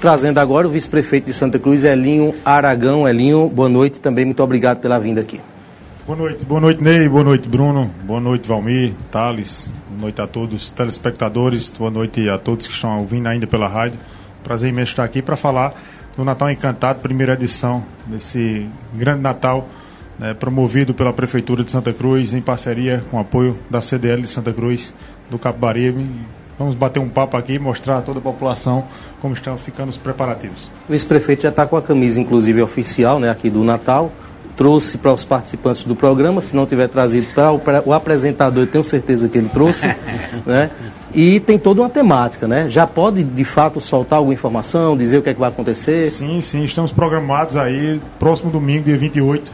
trazendo agora o vice-prefeito de Santa Cruz, Elinho Aragão. Elinho, boa noite também, muito obrigado pela vinda aqui. Boa noite, boa noite Ney, boa noite Bruno, boa noite Valmir, Thales, boa noite a todos os telespectadores, boa noite a todos que estão ouvindo ainda pela rádio. Prazer imenso estar aqui para falar do Natal Encantado, primeira edição desse grande Natal né, promovido pela Prefeitura de Santa Cruz em parceria com o apoio da CDL de Santa Cruz do Capibaribe. Vamos bater um papo aqui e mostrar a toda a população como estão ficando os preparativos. O vice-prefeito já está com a camisa, inclusive, oficial né, aqui do Natal. Trouxe para os participantes do programa, se não tiver trazido para o, o, apresentador, eu tenho certeza que ele trouxe. né? E tem toda uma temática, né? Já pode, de fato, soltar alguma informação, dizer o que é que vai acontecer? Sim, sim, estamos programados aí, próximo domingo, dia 28,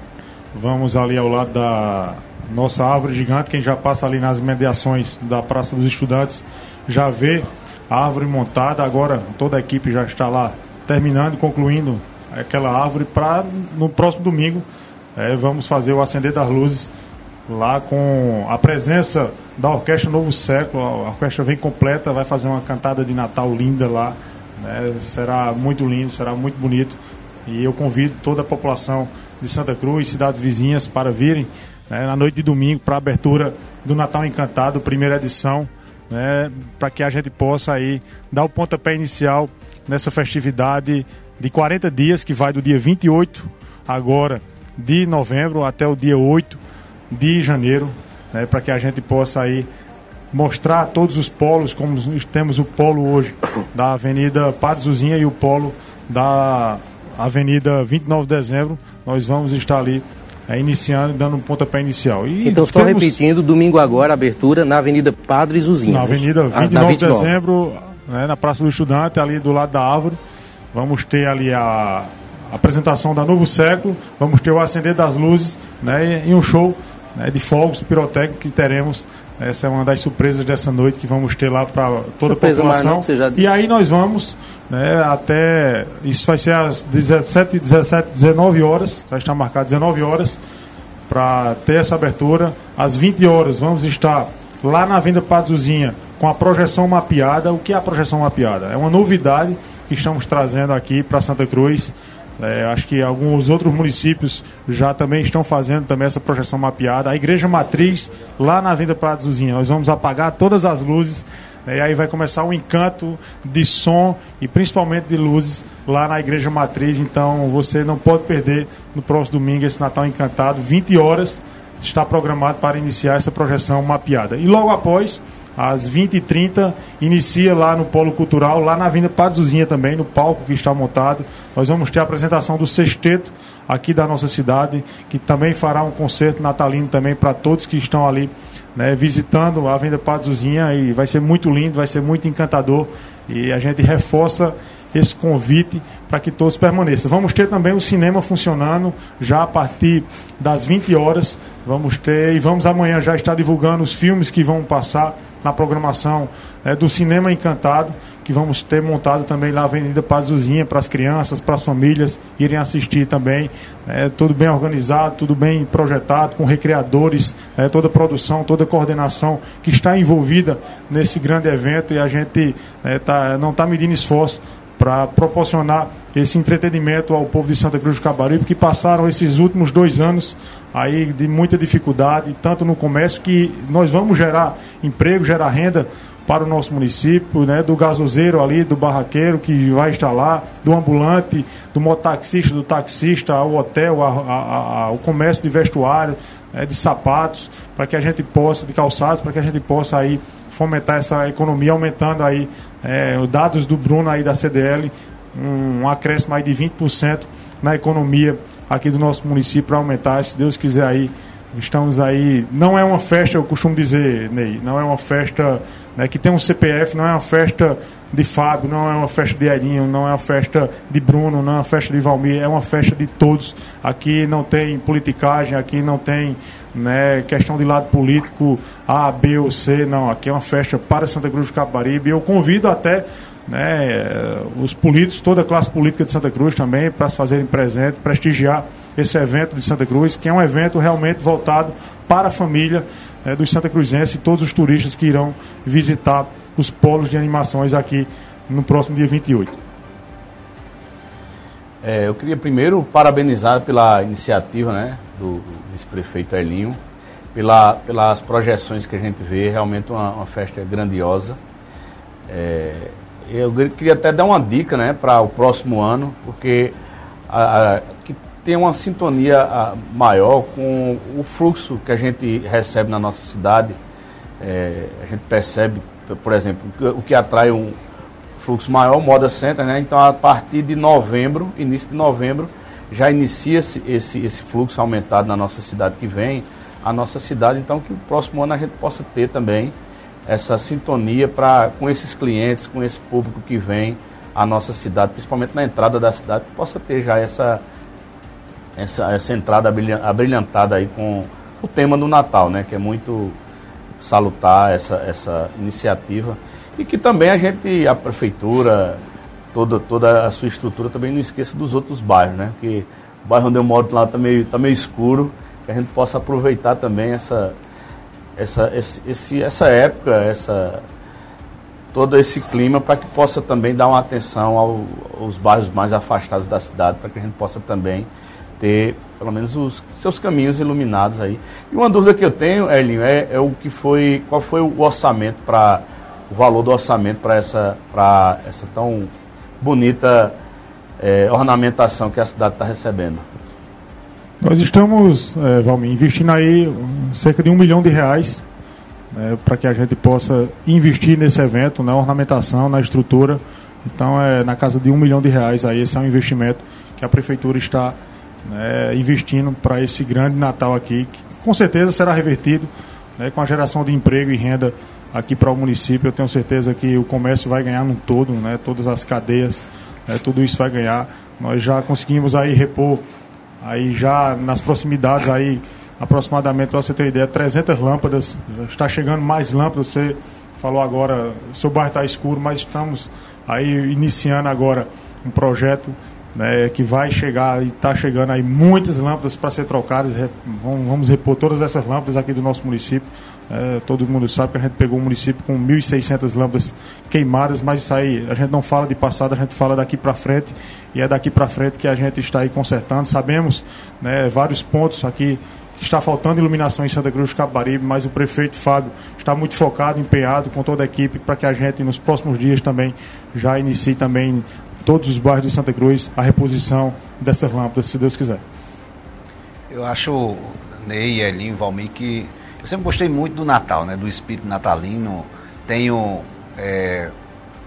Vamos ali ao lado da nossa árvore gigante, quem já passa ali nas mediações da Praça dos Estudantes já vê a árvore montada. Agora toda a equipe já está lá terminando e concluindo aquela árvore para no próximo domingo é, vamos fazer o acender das luzes lá com a presença da Orquestra Novo Século. A orquestra vem completa, vai fazer uma cantada de Natal linda lá. Né? Será muito lindo, será muito bonito. E eu convido toda a população de Santa Cruz, cidades vizinhas, para virem né, na noite de domingo para a abertura do Natal Encantado, primeira edição, né, para que a gente possa aí dar o pontapé inicial nessa festividade de 40 dias, que vai do dia 28 agora de novembro até o dia 8 de janeiro, né, para que a gente possa aí mostrar todos os polos, como temos o polo hoje da Avenida Padre Zuzinha e o polo da Avenida 29 de Dezembro, nós vamos estar ali é, iniciando, dando um pontapé inicial. E então, só temos... repetindo, domingo agora, abertura na Avenida Padre Zuzinho. Na Avenida 29, ah, 29. de Dezembro, né, na Praça do Estudante, ali do lado da árvore. Vamos ter ali a apresentação da Novo Século, vamos ter o acender das luzes né, e um show né, de fogos pirotécnicos que teremos essa é uma das surpresas dessa noite que vamos ter lá para toda Surpresa a população. e aí nós vamos né, até. Isso vai ser às 17, 17, 19 horas. Já está marcado 19 horas para ter essa abertura. Às 20 horas vamos estar lá na Venda Pazuzinha com a projeção mapeada. O que é a projeção mapeada? É uma novidade que estamos trazendo aqui para Santa Cruz. É, acho que alguns outros municípios já também estão fazendo também essa projeção mapeada. A igreja matriz, lá na Venda Prados Uzinha, nós vamos apagar todas as luzes né, e aí vai começar o um encanto de som e principalmente de luzes lá na igreja matriz. Então você não pode perder no próximo domingo esse Natal Encantado, 20 horas está programado para iniciar essa projeção mapeada. E logo após às 20h30, inicia lá no Polo Cultural, lá na Avenida Pazuzinha também, no palco que está montado. Nós vamos ter a apresentação do sexteto aqui da nossa cidade, que também fará um concerto natalino também para todos que estão ali né, visitando a Avenida Pazuzinha e vai ser muito lindo, vai ser muito encantador e a gente reforça esse convite para que todos permaneçam. Vamos ter também o cinema funcionando já a partir das 20 horas. Vamos ter e vamos amanhã já estar divulgando os filmes que vão passar na programação né, do Cinema Encantado, que vamos ter montado também lá a Avenida Pazuzinha para as crianças, para as famílias irem assistir também. É, tudo bem organizado, tudo bem projetado, com recreadores, é, toda a produção, toda a coordenação que está envolvida nesse grande evento e a gente é, tá, não está medindo esforço para proporcionar esse entretenimento ao povo de Santa Cruz do Cabaribe, que passaram esses últimos dois anos aí de muita dificuldade, tanto no comércio, que nós vamos gerar emprego, gerar renda para o nosso município, né, do gasoseiro ali, do barraqueiro que vai estar lá, do ambulante, do mototaxista, do taxista, ao hotel, a, a, a, o comércio de vestuário, né, de sapatos, para que a gente possa, de calçados, para que a gente possa aí fomentar essa economia, aumentando aí é, os dados do Bruno aí da CDL, um, um acréscimo aí de 20% na economia aqui do nosso município para aumentar, se Deus quiser aí, estamos aí, não é uma festa, eu costumo dizer, Ney, não é uma festa né, que tem um CPF, não é uma festa de Fábio, não é uma festa de Erinho, não é uma festa de Bruno, não é uma festa de Valmir, é uma festa de todos. Aqui não tem politicagem, aqui não tem né, questão de lado político A, B ou C, não. Aqui é uma festa para Santa Cruz do Capibaribe. Eu convido até né, os políticos, toda a classe política de Santa Cruz também, para se fazerem presente, prestigiar esse evento de Santa Cruz, que é um evento realmente voltado para a família né, dos Santa Cruzenses e todos os turistas que irão visitar os polos de animações aqui no próximo dia 28. É, eu queria primeiro parabenizar pela iniciativa né, do vice-prefeito Elinho, pela, pelas projeções que a gente vê, realmente uma, uma festa grandiosa. É, eu queria até dar uma dica né, para o próximo ano, porque a, a, que tem uma sintonia a, maior com o fluxo que a gente recebe na nossa cidade. É, a gente percebe, por exemplo, o que atrai um fluxo maior, o Moda Center, né? Então, a partir de novembro, início de novembro, já inicia-se esse, esse fluxo aumentado na nossa cidade que vem, a nossa cidade, então que o próximo ano a gente possa ter também essa sintonia pra, com esses clientes, com esse público que vem à nossa cidade, principalmente na entrada da cidade, que possa ter já essa, essa, essa entrada abrilhantada aí com o tema do Natal, né? Que é muito salutar essa, essa iniciativa. E que também a gente, a prefeitura, toda, toda a sua estrutura também não esqueça dos outros bairros, né? Porque o bairro onde eu moro lá está meio, tá meio escuro, que a gente possa aproveitar também essa, essa, esse, essa época, essa, todo esse clima para que possa também dar uma atenção ao, aos bairros mais afastados da cidade, para que a gente possa também ter pelo menos os seus caminhos iluminados aí. E uma dúvida que eu tenho, Elinho, é, é o que foi, qual foi o orçamento para o valor do orçamento para essa, para essa tão bonita é, ornamentação que a cidade está recebendo? Nós estamos, é, Valmir, investindo aí cerca de um milhão de reais né, para que a gente possa investir nesse evento, na ornamentação, na estrutura. Então é na casa de um milhão de reais aí, esse é um investimento que a prefeitura está né, investindo para esse grande Natal aqui, que com certeza será revertido né, com a geração de emprego e renda aqui para o município. Eu tenho certeza que o comércio vai ganhar no todo, né, todas as cadeias, né, tudo isso vai ganhar. Nós já conseguimos aí repor, aí já nas proximidades aí aproximadamente, para você ter ideia, 300 lâmpadas, está chegando mais lâmpadas, você falou agora, o seu bairro está escuro, mas estamos aí iniciando agora um projeto né, que vai chegar e está chegando aí muitas lâmpadas para ser trocadas. Vamos repor todas essas lâmpadas aqui do nosso município. É, todo mundo sabe que a gente pegou um município com 1.600 lâmpadas queimadas, mas isso aí a gente não fala de passado, a gente fala daqui para frente e é daqui para frente que a gente está aí consertando. Sabemos né, vários pontos aqui que está faltando iluminação em Santa Cruz do Capibaribe, mas o prefeito Fábio está muito focado, empenhado com toda a equipe para que a gente nos próximos dias também já inicie também todos os bairros de Santa Cruz a reposição dessas lâmpadas, se Deus quiser. Eu acho, Ney, Elinho, Valmir, que eu sempre gostei muito do Natal, né, do espírito natalino. Tenho é,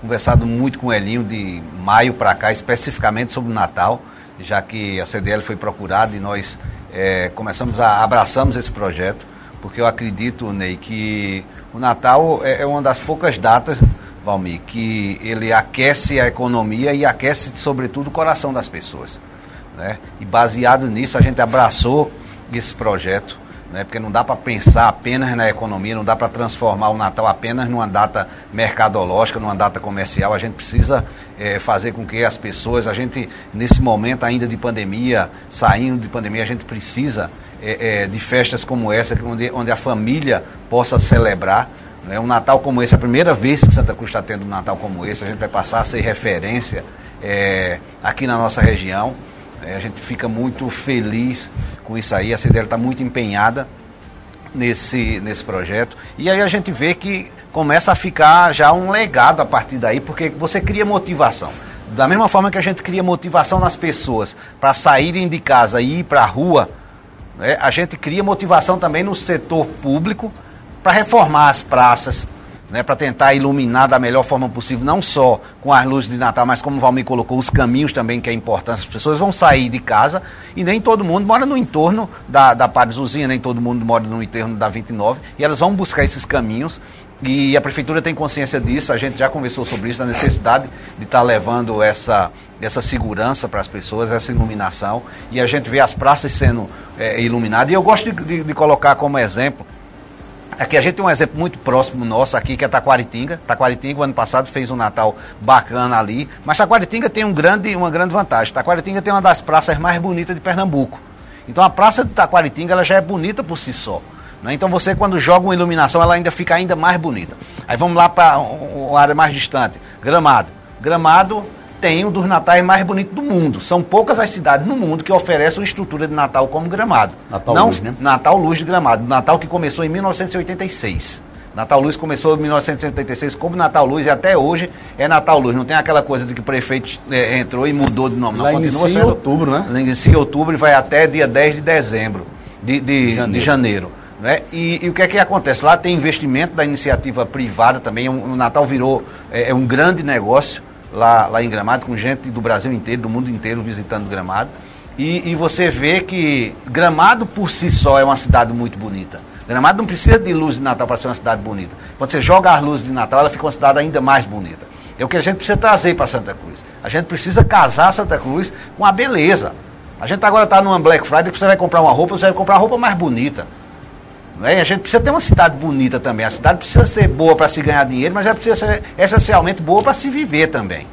conversado muito com o Elinho de maio para cá, especificamente sobre o Natal, já que a CDL foi procurada e nós é, começamos a abraçamos esse projeto, porque eu acredito, Ney, que o Natal é, é uma das poucas datas Valmir, que ele aquece a economia e aquece, sobretudo, o coração das pessoas. Né? E baseado nisso, a gente abraçou esse projeto, né? porque não dá para pensar apenas na economia, não dá para transformar o Natal apenas numa data mercadológica, numa data comercial. A gente precisa é, fazer com que as pessoas, a gente, nesse momento ainda de pandemia, saindo de pandemia, a gente precisa é, é, de festas como essa, onde, onde a família possa celebrar. Né? Um Natal como esse, a primeira vez que Santa Cruz está tendo um Natal como esse, a gente vai passar a ser referência é, aqui na nossa região. É, a gente fica muito feliz com isso aí, a CDL está muito empenhada nesse, nesse projeto. E aí a gente vê que começa a ficar já um legado a partir daí, porque você cria motivação. Da mesma forma que a gente cria motivação nas pessoas para saírem de casa e ir para a rua, né, a gente cria motivação também no setor público para reformar as praças, né, para tentar iluminar da melhor forma possível, não só com as luzes de Natal, mas como o Valmir colocou, os caminhos também, que é importante. As pessoas vão sair de casa e nem todo mundo mora no entorno da, da Parizuzinha, nem todo mundo mora no entorno da 29, e elas vão buscar esses caminhos. E a prefeitura tem consciência disso, a gente já conversou sobre isso, da necessidade de estar tá levando essa, essa segurança para as pessoas, essa iluminação, e a gente vê as praças sendo é, iluminadas. E eu gosto de, de, de colocar como exemplo Aqui a gente tem um exemplo muito próximo nosso aqui, que é Taquaritinga. Taquaritinga, ano passado, fez um Natal bacana ali. Mas Taquaritinga tem um grande, uma grande vantagem. Taquaritinga tem uma das praças mais bonitas de Pernambuco. Então a praça de Taquaritinga ela já é bonita por si só. Né? Então você, quando joga uma iluminação, ela ainda fica ainda mais bonita. Aí vamos lá para uma área mais distante. Gramado. Gramado tem um dos natais mais bonitos do mundo. São poucas as cidades no mundo que oferecem uma estrutura de Natal como Gramado. Natal Não, Luz, né? Natal Luz de Gramado. Natal que começou em 1986. Natal Luz começou em 1986 como Natal Luz e até hoje é Natal Luz. Não tem aquela coisa de que o prefeito é, entrou e mudou de nome. Não, Lá continua inicia em sendo outubro, né? Inicia em outubro e vai até dia 10 de dezembro, de, de, janeiro. de janeiro. né? E, e o que é que acontece? Lá tem investimento da iniciativa privada também. Um- O Natal virou é, é um grande negócio lá, lá em Gramado, com gente do Brasil inteiro, do mundo inteiro visitando Gramado. E, e você vê que Gramado por si só é uma cidade muito bonita. Gramado não precisa de luz de Natal para ser uma cidade bonita. Quando você joga as luzes de Natal, ela fica uma cidade ainda mais bonita. É o que a gente precisa trazer para Santa Cruz. A gente precisa casar Santa Cruz com a beleza. A gente agora está numa Black Friday, você vai comprar uma roupa, você vai comprar a roupa mais bonita. Né? A gente precisa ter uma cidade bonita também. A cidade precisa ser boa para se ganhar dinheiro, mas ela precisa ser essencialmente boa para se viver também.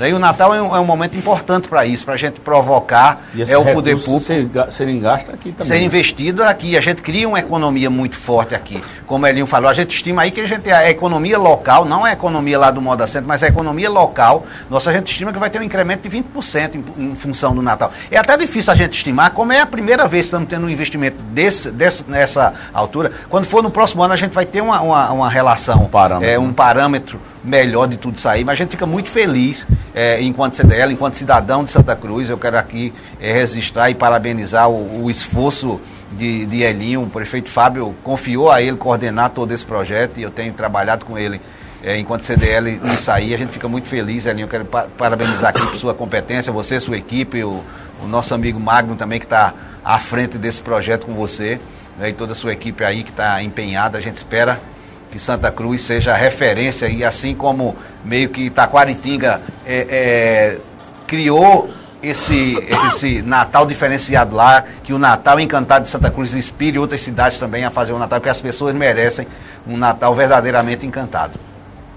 Né? E o Natal é um, é um momento importante para isso, para a gente provocar E é o poder público ser serem gastos aqui também. ser né? investido aqui. A gente cria uma economia muito forte aqui. Como o Elinho falou, a gente estima aí que a gente a economia local, não a economia lá do Moda Centro, mas a economia local, nossa, a gente estima que vai ter um incremento de 20% em, em função do Natal. É até difícil a gente estimar, como é a primeira vez que estamos tendo um investimento desse, desse, nessa altura. Quando for no próximo ano, a gente vai ter uma, uma, uma relação, Um parâmetro, é, um né? parâmetro melhor de tudo aí, mas a gente fica muito feliz é, enquanto CDL, enquanto cidadão de Santa Cruz. Eu quero aqui é, registrar e parabenizar o, o esforço de, de Elinho. O prefeito Fábio confiou a ele coordenar todo esse projeto e eu tenho trabalhado com ele. é, enquanto CDL nisso aí, a gente fica muito feliz, Elinho. Eu quero pa- parabenizar aqui por sua competência, você, sua equipe, o, o nosso amigo Magno também, que está à frente desse projeto com você, né, e toda a sua equipe aí que está empenhada. A gente espera que Santa Cruz seja referência e assim como meio que Taquaritinga é, é, criou esse, esse Natal diferenciado lá, que o Natal Encantado de Santa Cruz inspire outras cidades também a fazer um Natal, porque as pessoas merecem um Natal verdadeiramente encantado.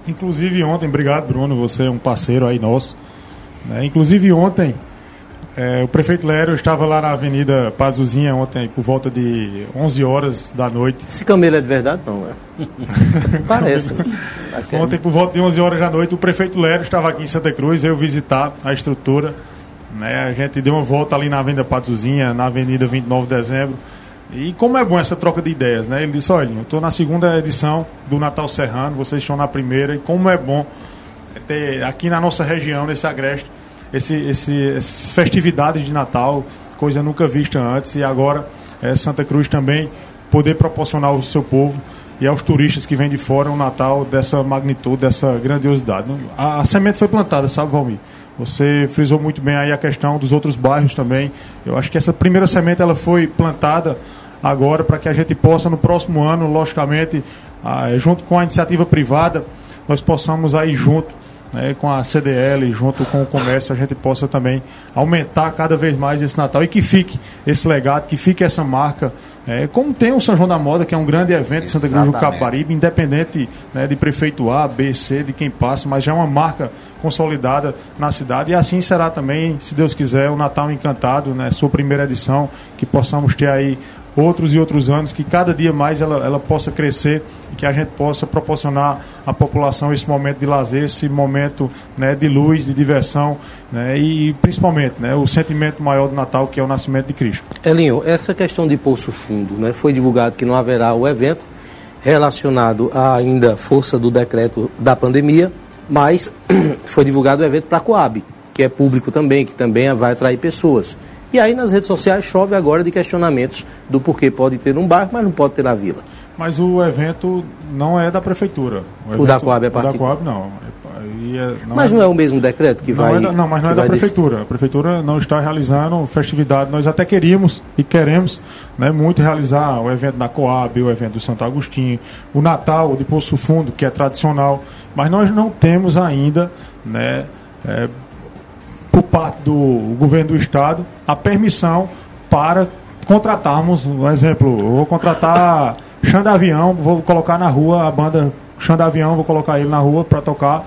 Inclusive ontem, obrigado Bruno, você é um parceiro aí nosso. né? Inclusive ontem, eh, o prefeito Lério estava lá na Avenida Pazuzinha ontem por volta de 11 horas da noite. Esse camelo é de verdade, não, né? Parece. Ontem por volta de 11 horas da noite, o prefeito Lério estava aqui em Santa Cruz, veio visitar a estrutura. Né? A gente deu uma volta ali na Avenida Pazuzinha, na Avenida 29 de Dezembro. E como é bom essa troca de ideias, né? Ele disse, olha, eu estou na segunda edição do Natal Serrano, vocês estão na primeira, e como é bom ter aqui na nossa região, nesse agreste, esse, esse, essas festividades de Natal, coisa nunca vista antes, e agora eh, Santa Cruz também poder proporcionar ao seu povo e aos turistas que vêm de fora um Natal dessa magnitude, dessa grandiosidade. A, a semente foi plantada, sabe, Valmir? Você frisou muito bem aí a questão dos outros bairros também. Eu acho que essa primeira semente ela foi plantada agora para que a gente possa no próximo ano, logicamente, ah, junto com a iniciativa privada, nós possamos aí junto né, com a CDL, junto com o comércio, a gente possa também aumentar cada vez mais esse Natal e que fique esse legado, que fique essa marca. É, como tem o São João da Moda, que é um grande evento de Santa Cruz do. Caparibe, independente né, de prefeito A, B, C, de quem passa, mas já é uma marca consolidada na cidade e assim será também, se Deus quiser, o Natal Encantado, né, sua primeira edição, que possamos ter aí outros e outros anos, que cada dia mais ela, ela possa crescer e que a gente possa proporcionar à população esse momento de lazer, esse momento né, de luz, de diversão né, e principalmente né, o sentimento maior do Natal, que é o nascimento de Cristo. Elinho, essa questão de Poço Fundo, né, foi divulgado que não haverá o evento relacionado à ainda força do decreto da pandemia, mas foi divulgado o evento para a Coab, que é público também, que também vai atrair pessoas. E aí nas redes sociais chove agora de questionamentos do porquê pode ter um bairro, mas não pode ter na vila. Mas o evento não é da prefeitura. O da evento- Coab é O da. Coab não. É- é- mas não é o mesmo decreto que não vai. é da- não, mas não é da prefeitura. A prefeitura não está realizando festividade. Nós até queríamos e queremos né, muito realizar o evento da Coab, o evento do Santo Agostinho, o Natal de Poço Fundo, que é tradicional, mas nós não temos ainda, né, é, por parte do governo do estado, a permissão para contratarmos, um exemplo, eu vou contratar Xanda Avião, vou colocar na rua a banda Xanda Avião, vou colocar ele na rua para tocar.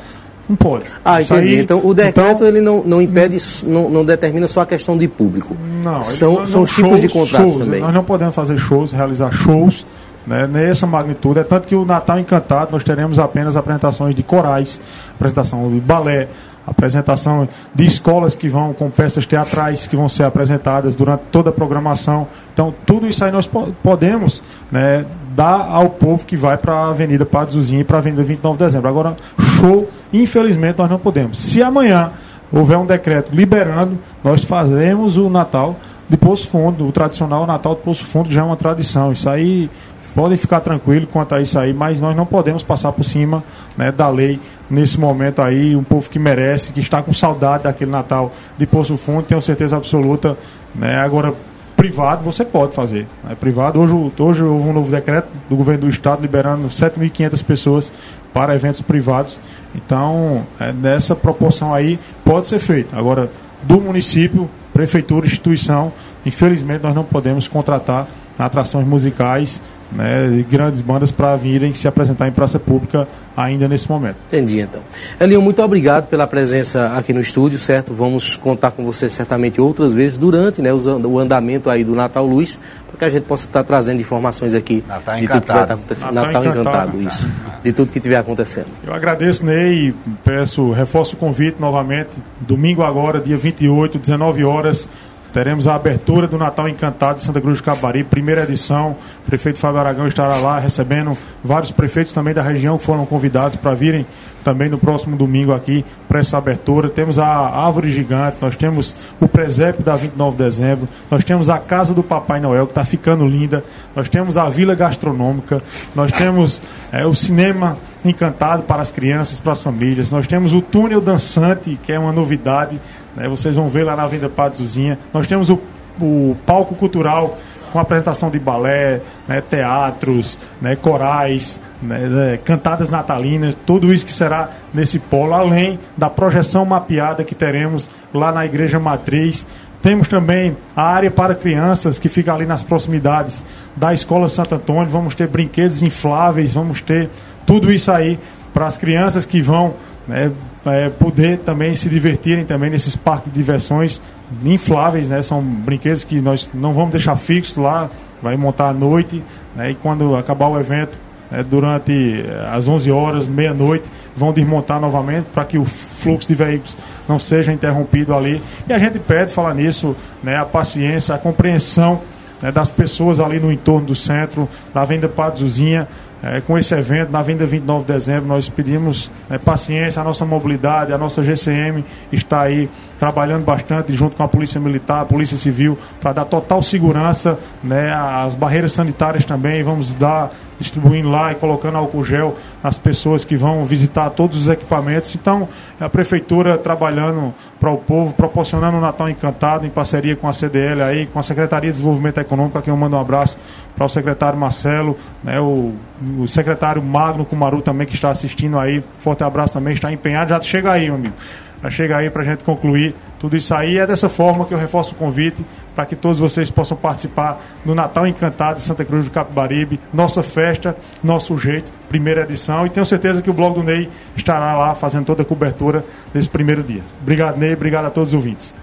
Não pode. Ah, Isso entendi. aí- então o decreto então, ele não, não impede, não, não determina só a questão de público. Não, são não- são os tipos de shows, contratos shows. também. Nós não podemos fazer shows, realizar shows né, nessa magnitude. É tanto que o Natal Encantado nós teremos apenas apresentações de corais, apresentação de balé, apresentação de escolas que vão com peças teatrais que vão ser apresentadas durante toda a programação. Então, tudo isso aí nós podemos né, dar ao povo que vai para a Avenida Padre Zuzinha e para a Avenida 29 de Dezembro. Agora, show, infelizmente, nós não podemos. Se amanhã houver um decreto liberando, nós faremos o Natal de Poço Fundo, o tradicional Natal de Poço Fundo já é uma tradição. Isso aí podem ficar tranquilos quanto a isso aí, mas nós não podemos passar por cima né, da lei nesse momento aí, um povo que merece, que está com saudade daquele Natal de Poço Fundo, tenho certeza absoluta. Né, agora, privado você pode fazer. Né, privado, hoje, hoje houve um novo decreto do governo do estado liberando 7.500 pessoas para eventos privados. Então, é, nessa proporção aí, pode ser feito. Agora, do município, prefeitura, instituição, infelizmente nós não podemos contratar atrações musicais né, grandes bandas para virem se apresentar em praça pública ainda nesse momento. Entendi, então. Elinho, muito obrigado pela presença aqui no estúdio, certo? Vamos contar com você certamente outras vezes durante né, o andamento aí do Natal Luz, para que a gente possa estar trazendo informações aqui Natal de tudo que vai estar acontecendo. Natal, Natal encantado, encantado, isso. De tudo que estiver acontecendo. Eu agradeço, Ney, peço, reforço o convite novamente, domingo agora, dia 28, 19 horas, Teremos a abertura do Natal Encantado de Santa Cruz de Cabari, primeira edição. O prefeito Fábio Aragão estará lá recebendo vários prefeitos também da região que foram convidados para virem também no próximo domingo aqui para essa abertura. Temos a Árvore Gigante, nós temos o presépio da 29 de dezembro, nós temos a Casa do Papai Noel, que está ficando linda, nós temos a Vila Gastronômica, nós temos é, o cinema encantado para as crianças, para as famílias, nós temos o túnel dançante, que é uma novidade né? Vocês vão ver lá na Avenida Padre Zuzinha. Nós temos o, o palco cultural com apresentação de balé, né, teatros, né, corais, né, né, cantadas natalinas, tudo isso que será nesse polo, além da projeção mapeada que teremos lá na Igreja Matriz. Temos também a área para crianças que fica ali nas proximidades da Escola Santo Antônio. Vamos ter brinquedos infláveis, vamos ter tudo isso aí para as crianças que vão né, é, poder também se divertirem também nesses parques de diversões infláveis, né? São brinquedos que nós não vamos deixar fixos lá, vai montar à noite, né? E quando acabar o evento, né, durante eh, as 11 horas, meia-noite, vão desmontar novamente para que o fluxo de veículos não seja interrompido ali. E a gente pede, falar nisso, né, a paciência, a compreensão né, das pessoas ali no entorno do centro, da Venda Padre Zuzinha, é, com esse evento, na vinda 29 de dezembro, nós pedimos é, paciência, a nossa mobilidade, a nossa GCM está aí trabalhando bastante junto com a Polícia Militar, a Polícia Civil, para dar total segurança, né, as barreiras sanitárias também, vamos dar distribuindo lá e colocando álcool gel nas pessoas que vão visitar todos os equipamentos. Então, a prefeitura trabalhando para o povo, proporcionando um Natal encantado em parceria com a CDL aí, com a Secretaria de Desenvolvimento Econômico, a quem eu mando um abraço para o secretário Marcelo, né, o, o secretário Magno Kumaru também que está assistindo aí. Forte abraço também, está empenhado. Já chega aí, meu amigo para chegar aí para a gente concluir tudo isso aí. É dessa forma que eu reforço o convite para que todos vocês possam participar do Natal Encantado de Santa Cruz do Capibaribe, nossa festa, nosso jeito, primeira edição. E tenho certeza que o blog do Ney estará lá fazendo toda a cobertura desse primeiro dia. Obrigado, Ney, obrigado a todos os ouvintes.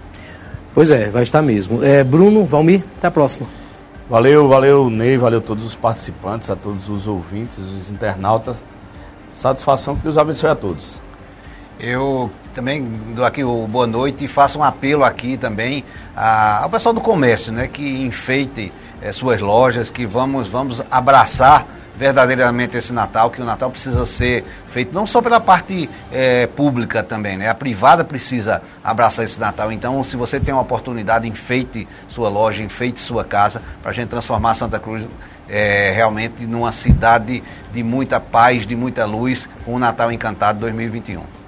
Pois é, vai estar mesmo. É, Bruno, Valmir, até a próxima. Valeu, valeu, Ney, valeu a todos os participantes, a todos os ouvintes, os internautas. Satisfação que Deus abençoe a todos. Eu também dou aqui o boa noite e faço um apelo aqui também ao pessoal do comércio, né, que enfeite é, suas lojas, que vamos, vamos abraçar verdadeiramente esse Natal, que o Natal precisa ser feito não só pela parte é, pública também, né? A privada precisa abraçar esse Natal. Então, se você tem uma oportunidade, enfeite sua loja, enfeite sua casa, para a gente transformar Santa Cruz é, realmente numa cidade de muita paz, de muita luz, com o Natal Encantado 2021.